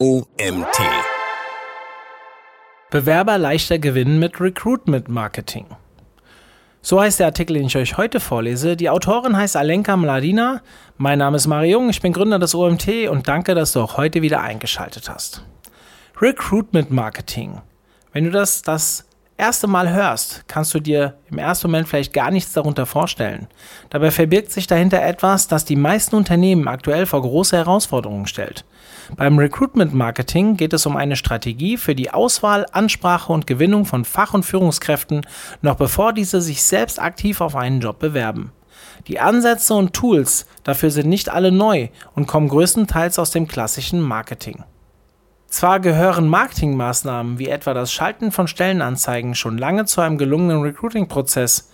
OMT. Bewerber leichter gewinnen mit Recruitment Marketing. So heißt der Artikel, den ich euch heute vorlese. Die Autorin heißt Alenka Mladina. Mein Name ist Mario Jung, ich bin Gründer des OMT und danke, dass du auch heute wieder eingeschaltet hast. Recruitment Marketing. Wenn du das das erste Mal hörst, kannst du dir im ersten Moment vielleicht gar nichts darunter vorstellen. Dabei verbirgt sich dahinter etwas, das die meisten Unternehmen aktuell vor große Herausforderungen stellt. Beim Recruitment Marketing geht es um eine Strategie für die Auswahl, Ansprache und Gewinnung von Fach- und Führungskräften, noch bevor diese sich selbst aktiv auf einen Job bewerben. Die Ansätze und Tools dafür sind nicht alle neu und kommen größtenteils aus dem klassischen Marketing. Zwar gehören Marketingmaßnahmen wie etwa das Schalten von Stellenanzeigen schon lange zu einem gelungenen Recruiting-Prozess,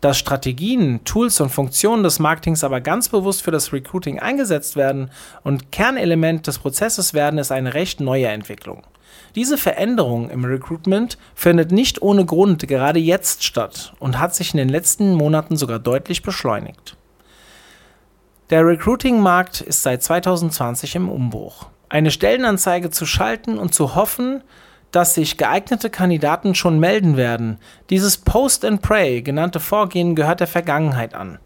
dass Strategien, Tools und Funktionen des Marketings aber ganz bewusst für das Recruiting eingesetzt werden und Kernelement des Prozesses werden, ist eine recht neue Entwicklung. Diese Veränderung im Recruitment findet nicht ohne Grund gerade jetzt statt und hat sich in den letzten Monaten sogar deutlich beschleunigt. Der Recruiting-Markt ist seit 2020 im Umbruch eine Stellenanzeige zu schalten und zu hoffen, dass sich geeignete Kandidaten schon melden werden. Dieses Post and Pray genannte Vorgehen gehört der Vergangenheit an.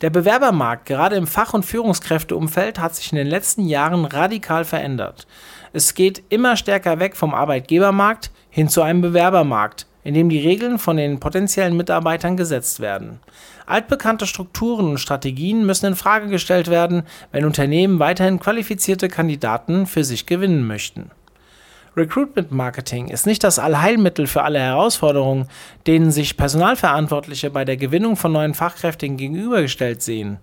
Der Bewerbermarkt, gerade im Fach- und Führungskräfteumfeld, hat sich in den letzten Jahren radikal verändert. Es geht immer stärker weg vom Arbeitgebermarkt hin zu einem Bewerbermarkt, in dem die Regeln von den potenziellen Mitarbeitern gesetzt werden. Altbekannte Strukturen und Strategien müssen in Frage gestellt werden, wenn Unternehmen weiterhin qualifizierte Kandidaten für sich gewinnen möchten. Recruitment Marketing ist nicht das Allheilmittel für alle Herausforderungen, denen sich Personalverantwortliche bei der Gewinnung von neuen Fachkräften gegenübergestellt sehen.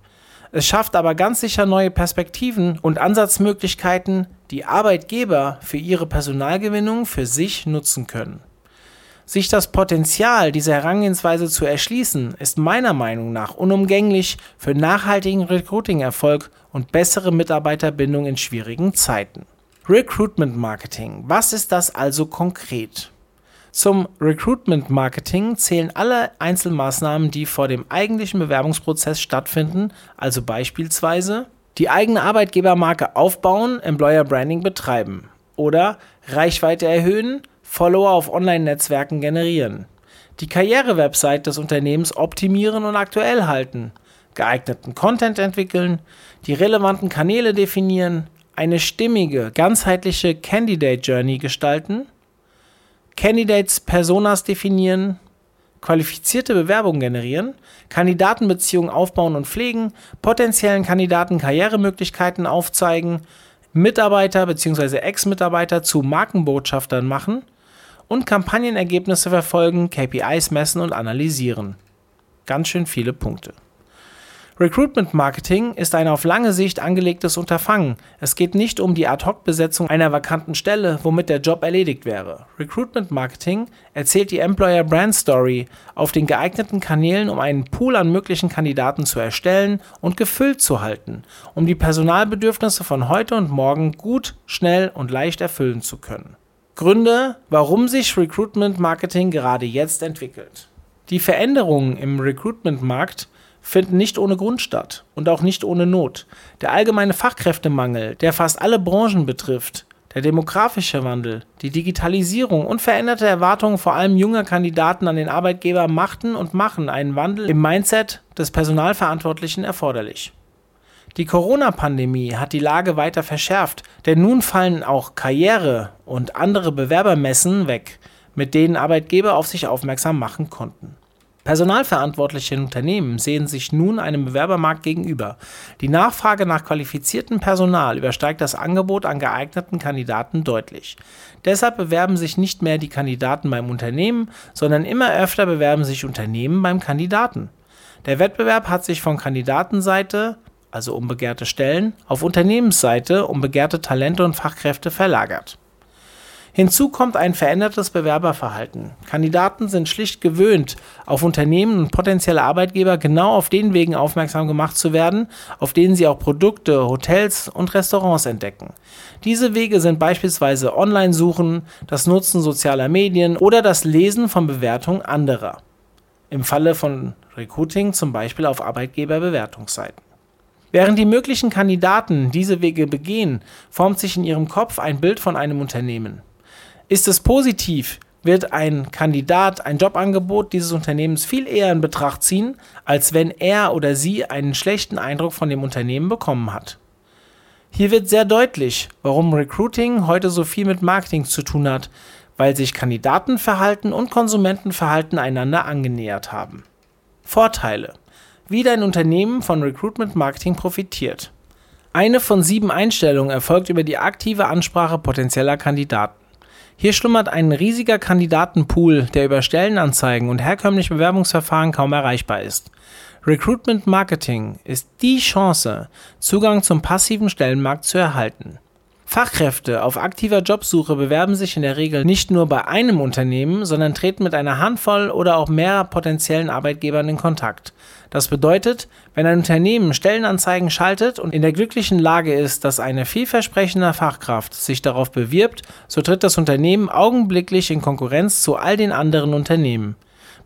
Es schafft aber ganz sicher neue Perspektiven und Ansatzmöglichkeiten, die Arbeitgeber für ihre Personalgewinnung für sich nutzen können. Sich das Potenzial dieser Herangehensweise zu erschließen, ist meiner Meinung nach unumgänglich für nachhaltigen Recruiting-Erfolg und bessere Mitarbeiterbindung in schwierigen Zeiten. Recruitment Marketing. Was ist das also konkret? Zum Recruitment Marketing zählen alle Einzelmaßnahmen, die vor dem eigentlichen Bewerbungsprozess stattfinden, also beispielsweise die eigene Arbeitgebermarke aufbauen, Employer Branding betreiben oder Reichweite erhöhen, Follower auf Online-Netzwerken generieren, die Karriere-Website des Unternehmens optimieren und aktuell halten, geeigneten Content entwickeln, die relevanten Kanäle definieren, eine stimmige, ganzheitliche Candidate Journey gestalten, Candidates Personas definieren, qualifizierte Bewerbungen generieren, Kandidatenbeziehungen aufbauen und pflegen, potenziellen Kandidaten Karrieremöglichkeiten aufzeigen, Mitarbeiter bzw. Ex-Mitarbeiter zu Markenbotschaftern machen und Kampagnenergebnisse verfolgen, KPIs messen und analysieren. Ganz schön viele Punkte. Recruitment Marketing ist ein auf lange Sicht angelegtes Unterfangen. Es geht nicht um die Ad-Hoc-Besetzung einer vakanten Stelle, womit der Job erledigt wäre. Recruitment Marketing erzählt die Employer Brand Story auf den geeigneten Kanälen, um einen Pool an möglichen Kandidaten zu erstellen und gefüllt zu halten, um die Personalbedürfnisse von heute und morgen gut, schnell und leicht erfüllen zu können. Gründe, warum sich Recruitment Marketing gerade jetzt entwickelt. Die Veränderungen im Recruitment-Markt finden nicht ohne Grund statt und auch nicht ohne Not. Der allgemeine Fachkräftemangel, der fast alle Branchen betrifft, der demografische Wandel, die Digitalisierung und veränderte Erwartungen vor allem junger Kandidaten an den Arbeitgeber machten und machen einen Wandel im Mindset des Personalverantwortlichen erforderlich. Die Corona-Pandemie hat die Lage weiter verschärft, denn nun fallen auch Karriere und andere Bewerbermessen weg, mit denen Arbeitgeber auf sich aufmerksam machen konnten. Personalverantwortliche in Unternehmen sehen sich nun einem Bewerbermarkt gegenüber. Die Nachfrage nach qualifiziertem Personal übersteigt das Angebot an geeigneten Kandidaten deutlich. Deshalb bewerben sich nicht mehr die Kandidaten beim Unternehmen, sondern immer öfter bewerben sich Unternehmen beim Kandidaten. Der Wettbewerb hat sich von Kandidatenseite also um begehrte Stellen, auf Unternehmensseite um begehrte Talente und Fachkräfte verlagert. Hinzu kommt ein verändertes Bewerberverhalten. Kandidaten sind schlicht gewöhnt, auf Unternehmen und potenzielle Arbeitgeber genau auf den Wegen aufmerksam gemacht zu werden, auf denen sie auch Produkte, Hotels und Restaurants entdecken. Diese Wege sind beispielsweise Online-Suchen, das Nutzen sozialer Medien oder das Lesen von Bewertungen anderer. Im Falle von Recruiting zum Beispiel auf Arbeitgeberbewertungsseiten. Während die möglichen Kandidaten diese Wege begehen, formt sich in ihrem Kopf ein Bild von einem Unternehmen. Ist es positiv, wird ein Kandidat ein Jobangebot dieses Unternehmens viel eher in Betracht ziehen, als wenn er oder sie einen schlechten Eindruck von dem Unternehmen bekommen hat. Hier wird sehr deutlich, warum Recruiting heute so viel mit Marketing zu tun hat, weil sich Kandidatenverhalten und Konsumentenverhalten einander angenähert haben. Vorteile. Wie dein Unternehmen von Recruitment Marketing profitiert. Eine von sieben Einstellungen erfolgt über die aktive Ansprache potenzieller Kandidaten. Hier schlummert ein riesiger Kandidatenpool, der über Stellenanzeigen und herkömmliche Bewerbungsverfahren kaum erreichbar ist. Recruitment Marketing ist die Chance, Zugang zum passiven Stellenmarkt zu erhalten. Fachkräfte auf aktiver Jobsuche bewerben sich in der Regel nicht nur bei einem Unternehmen, sondern treten mit einer Handvoll oder auch mehr potenziellen Arbeitgebern in Kontakt. Das bedeutet, wenn ein Unternehmen Stellenanzeigen schaltet und in der glücklichen Lage ist, dass eine vielversprechende Fachkraft sich darauf bewirbt, so tritt das Unternehmen augenblicklich in Konkurrenz zu all den anderen Unternehmen,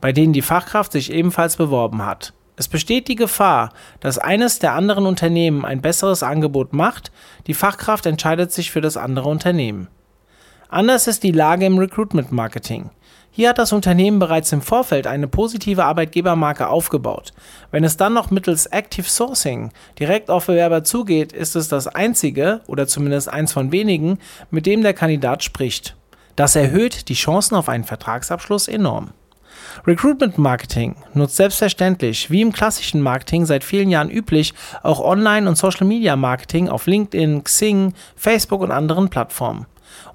bei denen die Fachkraft sich ebenfalls beworben hat. Es besteht die Gefahr, dass eines der anderen Unternehmen ein besseres Angebot macht, die Fachkraft entscheidet sich für das andere Unternehmen. Anders ist die Lage im Recruitment Marketing. Hier hat das Unternehmen bereits im Vorfeld eine positive Arbeitgebermarke aufgebaut. Wenn es dann noch mittels Active Sourcing direkt auf Bewerber zugeht, ist es das einzige oder zumindest eins von wenigen, mit dem der Kandidat spricht. Das erhöht die Chancen auf einen Vertragsabschluss enorm. Recruitment Marketing nutzt selbstverständlich, wie im klassischen Marketing seit vielen Jahren üblich, auch Online- und Social-Media-Marketing auf LinkedIn, Xing, Facebook und anderen Plattformen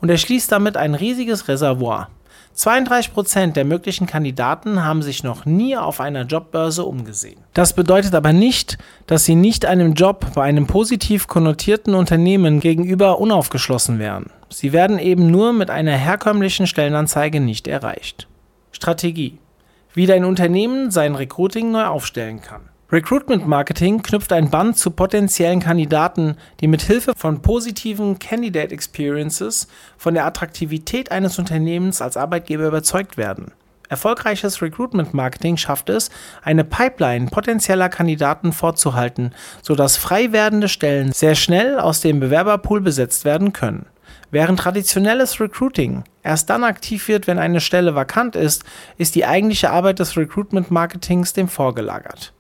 und erschließt damit ein riesiges Reservoir. 32% der möglichen Kandidaten haben sich noch nie auf einer Jobbörse umgesehen. Das bedeutet aber nicht, dass sie nicht einem Job bei einem positiv konnotierten Unternehmen gegenüber unaufgeschlossen wären. Sie werden eben nur mit einer herkömmlichen Stellenanzeige nicht erreicht. Strategie wie dein Unternehmen sein Recruiting neu aufstellen kann. Recruitment Marketing knüpft ein Band zu potenziellen Kandidaten, die mit Hilfe von positiven Candidate Experiences von der Attraktivität eines Unternehmens als Arbeitgeber überzeugt werden. Erfolgreiches Recruitment Marketing schafft es, eine Pipeline potenzieller Kandidaten vorzuhalten, sodass frei werdende Stellen sehr schnell aus dem Bewerberpool besetzt werden können. Während traditionelles Recruiting erst dann aktiv wird, wenn eine Stelle vakant ist, ist die eigentliche Arbeit des Recruitment Marketings dem vorgelagert.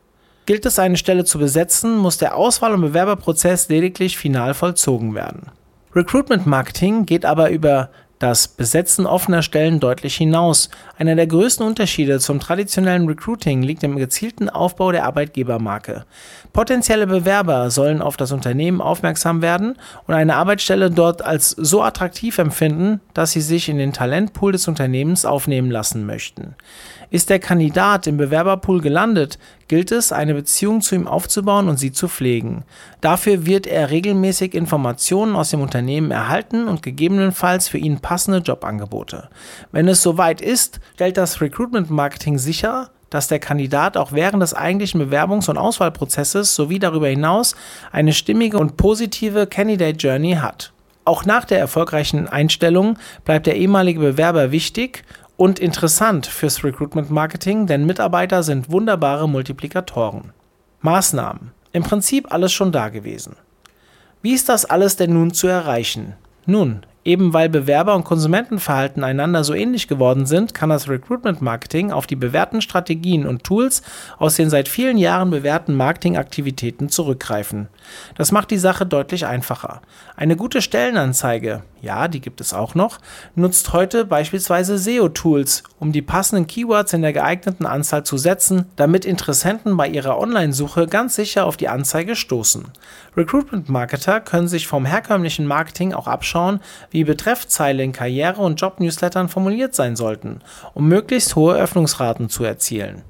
Gilt es, eine Stelle zu besetzen, muss der Auswahl- und Bewerberprozess lediglich final vollzogen werden. Recruitment Marketing geht aber über das Besetzen offener Stellen deutlich hinaus. Einer der größten Unterschiede zum traditionellen Recruiting liegt im gezielten Aufbau der Arbeitgebermarke. Potenzielle Bewerber sollen auf das Unternehmen aufmerksam werden und eine Arbeitsstelle dort als so attraktiv empfinden, dass sie sich in den Talentpool des Unternehmens aufnehmen lassen möchten. Ist der Kandidat im Bewerberpool gelandet, gilt es, eine Beziehung zu ihm aufzubauen und sie zu pflegen. Dafür wird er regelmäßig Informationen aus dem Unternehmen erhalten und gegebenenfalls für ihn passende Jobangebote. Wenn es soweit ist, stellt das Recruitment Marketing sicher, dass der Kandidat auch während des eigentlichen Bewerbungs- und Auswahlprozesses sowie darüber hinaus eine stimmige und positive Candidate Journey hat. Auch nach der erfolgreichen Einstellung bleibt der ehemalige Bewerber wichtig und interessant fürs Recruitment Marketing, denn Mitarbeiter sind wunderbare Multiplikatoren. Maßnahmen. Im Prinzip alles schon da gewesen. Wie ist das alles denn nun zu erreichen? Nun, Eben weil Bewerber und Konsumentenverhalten einander so ähnlich geworden sind, kann das Recruitment Marketing auf die bewährten Strategien und Tools aus den seit vielen Jahren bewährten Marketingaktivitäten zurückgreifen. Das macht die Sache deutlich einfacher. Eine gute Stellenanzeige, ja, die gibt es auch noch, nutzt heute beispielsweise SEO-Tools, um die passenden Keywords in der geeigneten Anzahl zu setzen, damit Interessenten bei ihrer Online-Suche ganz sicher auf die Anzeige stoßen. Recruitment-Marketer können sich vom herkömmlichen Marketing auch abschauen, wie Betreffzeile in Karriere- und Job-Newslettern formuliert sein sollten, um möglichst hohe Öffnungsraten zu erzielen.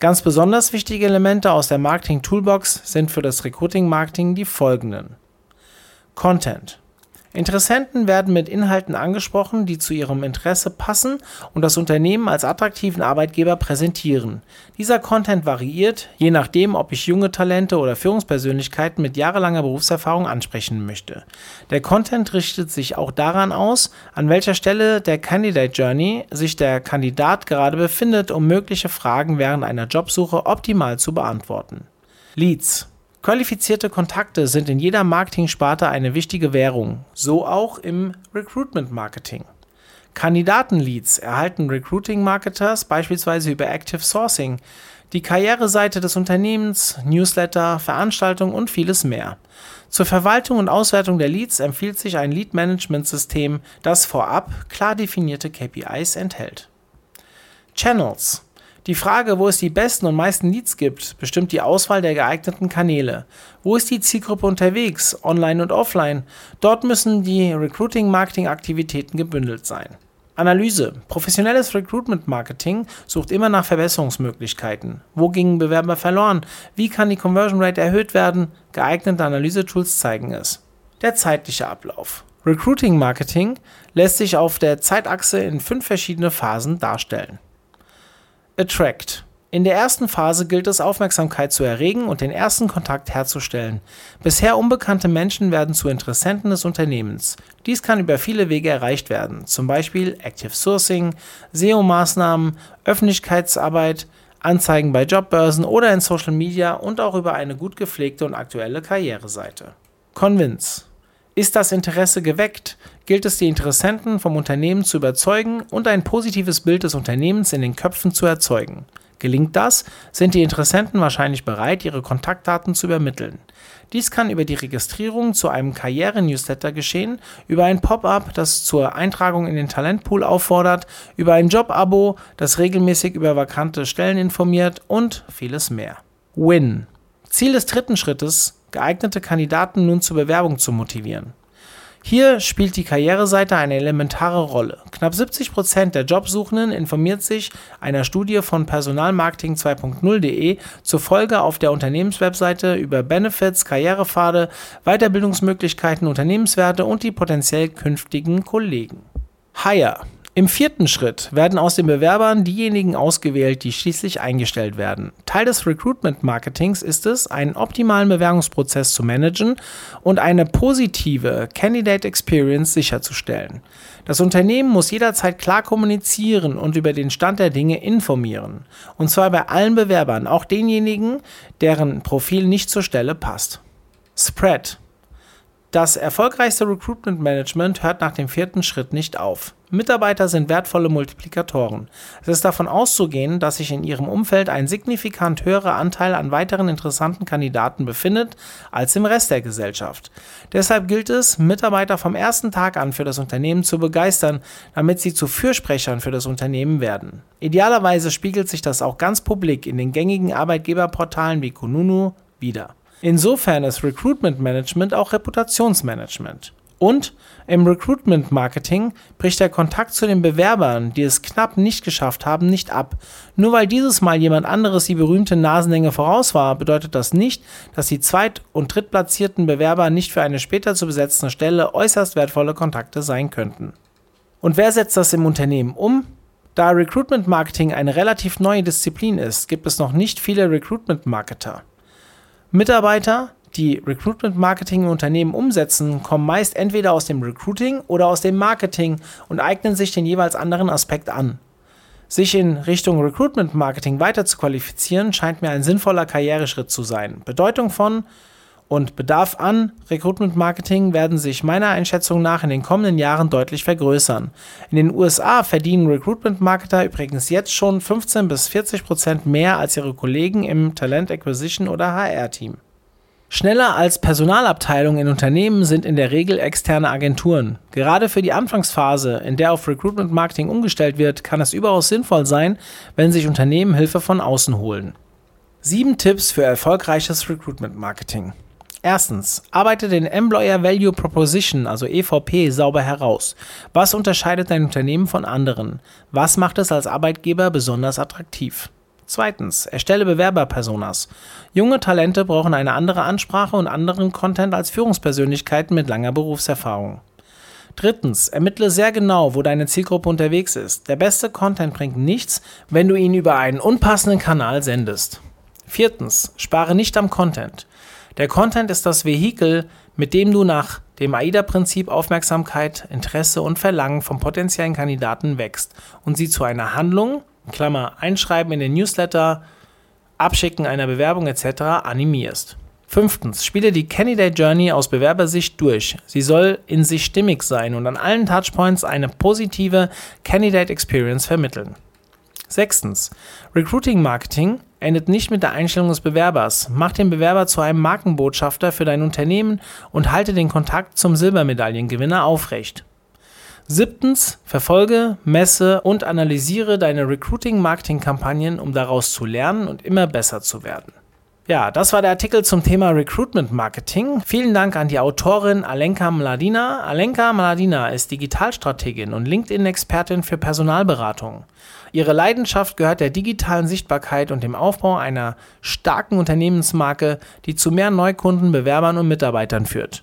Ganz besonders wichtige Elemente aus der Marketing-Toolbox sind für das Recruiting-Marketing die folgenden. Content Interessenten werden mit Inhalten angesprochen, die zu ihrem Interesse passen und das Unternehmen als attraktiven Arbeitgeber präsentieren. Dieser Content variiert, je nachdem, ob ich junge Talente oder Führungspersönlichkeiten mit jahrelanger Berufserfahrung ansprechen möchte. Der Content richtet sich auch daran aus, an welcher Stelle der Candidate Journey sich der Kandidat gerade befindet, um mögliche Fragen während einer Jobsuche optimal zu beantworten. Leads Qualifizierte Kontakte sind in jeder Marketing-Sparte eine wichtige Währung, so auch im Recruitment-Marketing. Kandidatenleads erhalten Recruiting-Marketers beispielsweise über Active Sourcing, die Karriereseite des Unternehmens, Newsletter, Veranstaltungen und vieles mehr. Zur Verwaltung und Auswertung der Leads empfiehlt sich ein Lead-Management-System, das vorab klar definierte KPIs enthält. Channels die Frage, wo es die besten und meisten Leads gibt, bestimmt die Auswahl der geeigneten Kanäle. Wo ist die Zielgruppe unterwegs, online und offline? Dort müssen die Recruiting-Marketing-Aktivitäten gebündelt sein. Analyse. Professionelles Recruitment-Marketing sucht immer nach Verbesserungsmöglichkeiten. Wo gingen Bewerber verloren? Wie kann die Conversion Rate erhöht werden? Geeignete Analysetools zeigen es. Der zeitliche Ablauf. Recruiting-Marketing lässt sich auf der Zeitachse in fünf verschiedene Phasen darstellen. Attract. In der ersten Phase gilt es, Aufmerksamkeit zu erregen und den ersten Kontakt herzustellen. Bisher unbekannte Menschen werden zu Interessenten des Unternehmens. Dies kann über viele Wege erreicht werden, zum Beispiel Active Sourcing, SEO-Maßnahmen, Öffentlichkeitsarbeit, Anzeigen bei Jobbörsen oder in Social Media und auch über eine gut gepflegte und aktuelle Karriereseite. Convince. Ist das Interesse geweckt, gilt es die Interessenten vom Unternehmen zu überzeugen und ein positives Bild des Unternehmens in den Köpfen zu erzeugen. Gelingt das, sind die Interessenten wahrscheinlich bereit, ihre Kontaktdaten zu übermitteln. Dies kann über die Registrierung zu einem Karriere-Newsletter geschehen, über ein Pop-up, das zur Eintragung in den Talentpool auffordert, über ein Job-Abo, das regelmäßig über vakante Stellen informiert und vieles mehr. Win. Ziel des dritten Schrittes geeignete Kandidaten nun zur Bewerbung zu motivieren. Hier spielt die Karriereseite eine elementare Rolle. Knapp 70 Prozent der Jobsuchenden informiert sich einer Studie von Personalmarketing 2.0.de zufolge auf der Unternehmenswebseite über Benefits, Karrierepfade, Weiterbildungsmöglichkeiten, Unternehmenswerte und die potenziell künftigen Kollegen. Hire im vierten Schritt werden aus den Bewerbern diejenigen ausgewählt, die schließlich eingestellt werden. Teil des Recruitment-Marketings ist es, einen optimalen Bewerbungsprozess zu managen und eine positive Candidate Experience sicherzustellen. Das Unternehmen muss jederzeit klar kommunizieren und über den Stand der Dinge informieren. Und zwar bei allen Bewerbern, auch denjenigen, deren Profil nicht zur Stelle passt. Spread das erfolgreichste Recruitment Management hört nach dem vierten Schritt nicht auf. Mitarbeiter sind wertvolle Multiplikatoren. Es ist davon auszugehen, dass sich in ihrem Umfeld ein signifikant höherer Anteil an weiteren interessanten Kandidaten befindet als im Rest der Gesellschaft. Deshalb gilt es, Mitarbeiter vom ersten Tag an für das Unternehmen zu begeistern, damit sie zu Fürsprechern für das Unternehmen werden. Idealerweise spiegelt sich das auch ganz publik in den gängigen Arbeitgeberportalen wie Kununu wieder. Insofern ist Recruitment Management auch Reputationsmanagement. Und im Recruitment Marketing bricht der Kontakt zu den Bewerbern, die es knapp nicht geschafft haben, nicht ab. Nur weil dieses Mal jemand anderes die berühmte Nasenlänge voraus war, bedeutet das nicht, dass die zweit- und drittplatzierten Bewerber nicht für eine später zu besetzende Stelle äußerst wertvolle Kontakte sein könnten. Und wer setzt das im Unternehmen um? Da Recruitment Marketing eine relativ neue Disziplin ist, gibt es noch nicht viele Recruitment Marketer. Mitarbeiter, die Recruitment Marketing im Unternehmen umsetzen, kommen meist entweder aus dem Recruiting oder aus dem Marketing und eignen sich den jeweils anderen Aspekt an. Sich in Richtung Recruitment Marketing weiter zu qualifizieren, scheint mir ein sinnvoller Karriereschritt zu sein. Bedeutung von und Bedarf an Recruitment Marketing werden sich meiner Einschätzung nach in den kommenden Jahren deutlich vergrößern. In den USA verdienen Recruitment Marketer übrigens jetzt schon 15 bis 40 Prozent mehr als ihre Kollegen im Talent Acquisition oder HR-Team. Schneller als Personalabteilungen in Unternehmen sind in der Regel externe Agenturen. Gerade für die Anfangsphase, in der auf Recruitment Marketing umgestellt wird, kann es überaus sinnvoll sein, wenn sich Unternehmen Hilfe von außen holen. Sieben Tipps für erfolgreiches Recruitment Marketing. Erstens, arbeite den Employer Value Proposition, also EVP, sauber heraus. Was unterscheidet dein Unternehmen von anderen? Was macht es als Arbeitgeber besonders attraktiv? Zweitens, erstelle Bewerberpersonas. Junge Talente brauchen eine andere Ansprache und anderen Content als Führungspersönlichkeiten mit langer Berufserfahrung. Drittens, ermittle sehr genau, wo deine Zielgruppe unterwegs ist. Der beste Content bringt nichts, wenn du ihn über einen unpassenden Kanal sendest. Viertens, spare nicht am Content. Der Content ist das Vehikel, mit dem du nach dem AIDA-Prinzip Aufmerksamkeit, Interesse und Verlangen vom potenziellen Kandidaten wächst und sie zu einer Handlung, Klammer, Einschreiben in den Newsletter, Abschicken einer Bewerbung etc. animierst. Fünftens, spiele die Candidate Journey aus Bewerbersicht durch. Sie soll in sich stimmig sein und an allen Touchpoints eine positive Candidate Experience vermitteln. Sechstens, Recruiting Marketing endet nicht mit der Einstellung des Bewerbers. Mach den Bewerber zu einem Markenbotschafter für dein Unternehmen und halte den Kontakt zum Silbermedaillengewinner aufrecht. Siebtens, verfolge, messe und analysiere deine Recruiting-Marketing-Kampagnen, um daraus zu lernen und immer besser zu werden. Ja, das war der Artikel zum Thema Recruitment Marketing. Vielen Dank an die Autorin Alenka Mladina. Alenka Mladina ist Digitalstrategin und LinkedIn-Expertin für Personalberatung. Ihre Leidenschaft gehört der digitalen Sichtbarkeit und dem Aufbau einer starken Unternehmensmarke, die zu mehr Neukunden, Bewerbern und Mitarbeitern führt.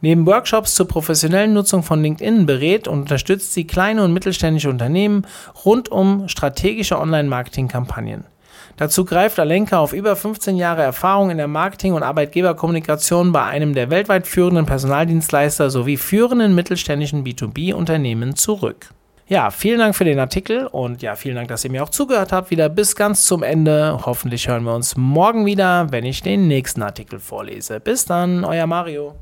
Neben Workshops zur professionellen Nutzung von LinkedIn berät und unterstützt sie kleine und mittelständische Unternehmen rund um strategische Online-Marketing-Kampagnen. Dazu greift Alenka auf über 15 Jahre Erfahrung in der Marketing- und Arbeitgeberkommunikation bei einem der weltweit führenden Personaldienstleister sowie führenden mittelständischen B2B-Unternehmen zurück. Ja, vielen Dank für den Artikel und ja, vielen Dank, dass ihr mir auch zugehört habt. Wieder bis ganz zum Ende. Hoffentlich hören wir uns morgen wieder, wenn ich den nächsten Artikel vorlese. Bis dann, euer Mario.